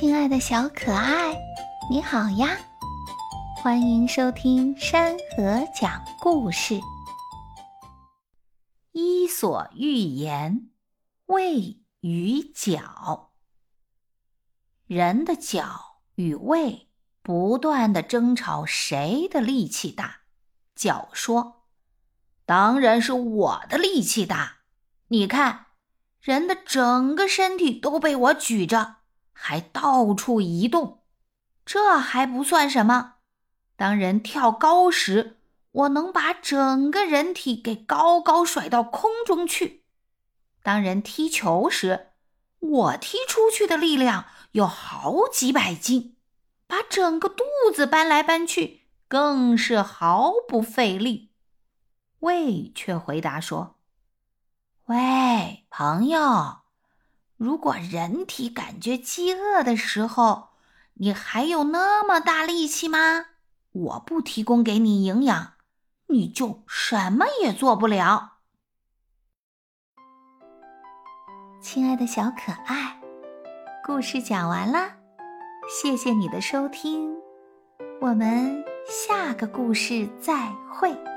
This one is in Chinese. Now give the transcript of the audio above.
亲爱的小可爱，你好呀！欢迎收听山河讲故事。《伊索寓言》：胃与脚。人的脚与胃不断的争吵，谁的力气大？脚说：“当然是我的力气大。你看，人的整个身体都被我举着。”还到处移动，这还不算什么。当人跳高时，我能把整个人体给高高甩到空中去；当人踢球时，我踢出去的力量有好几百斤，把整个肚子搬来搬去，更是毫不费力。胃却回答说：“喂，朋友。”如果人体感觉饥饿的时候，你还有那么大力气吗？我不提供给你营养，你就什么也做不了。亲爱的小可爱，故事讲完了，谢谢你的收听，我们下个故事再会。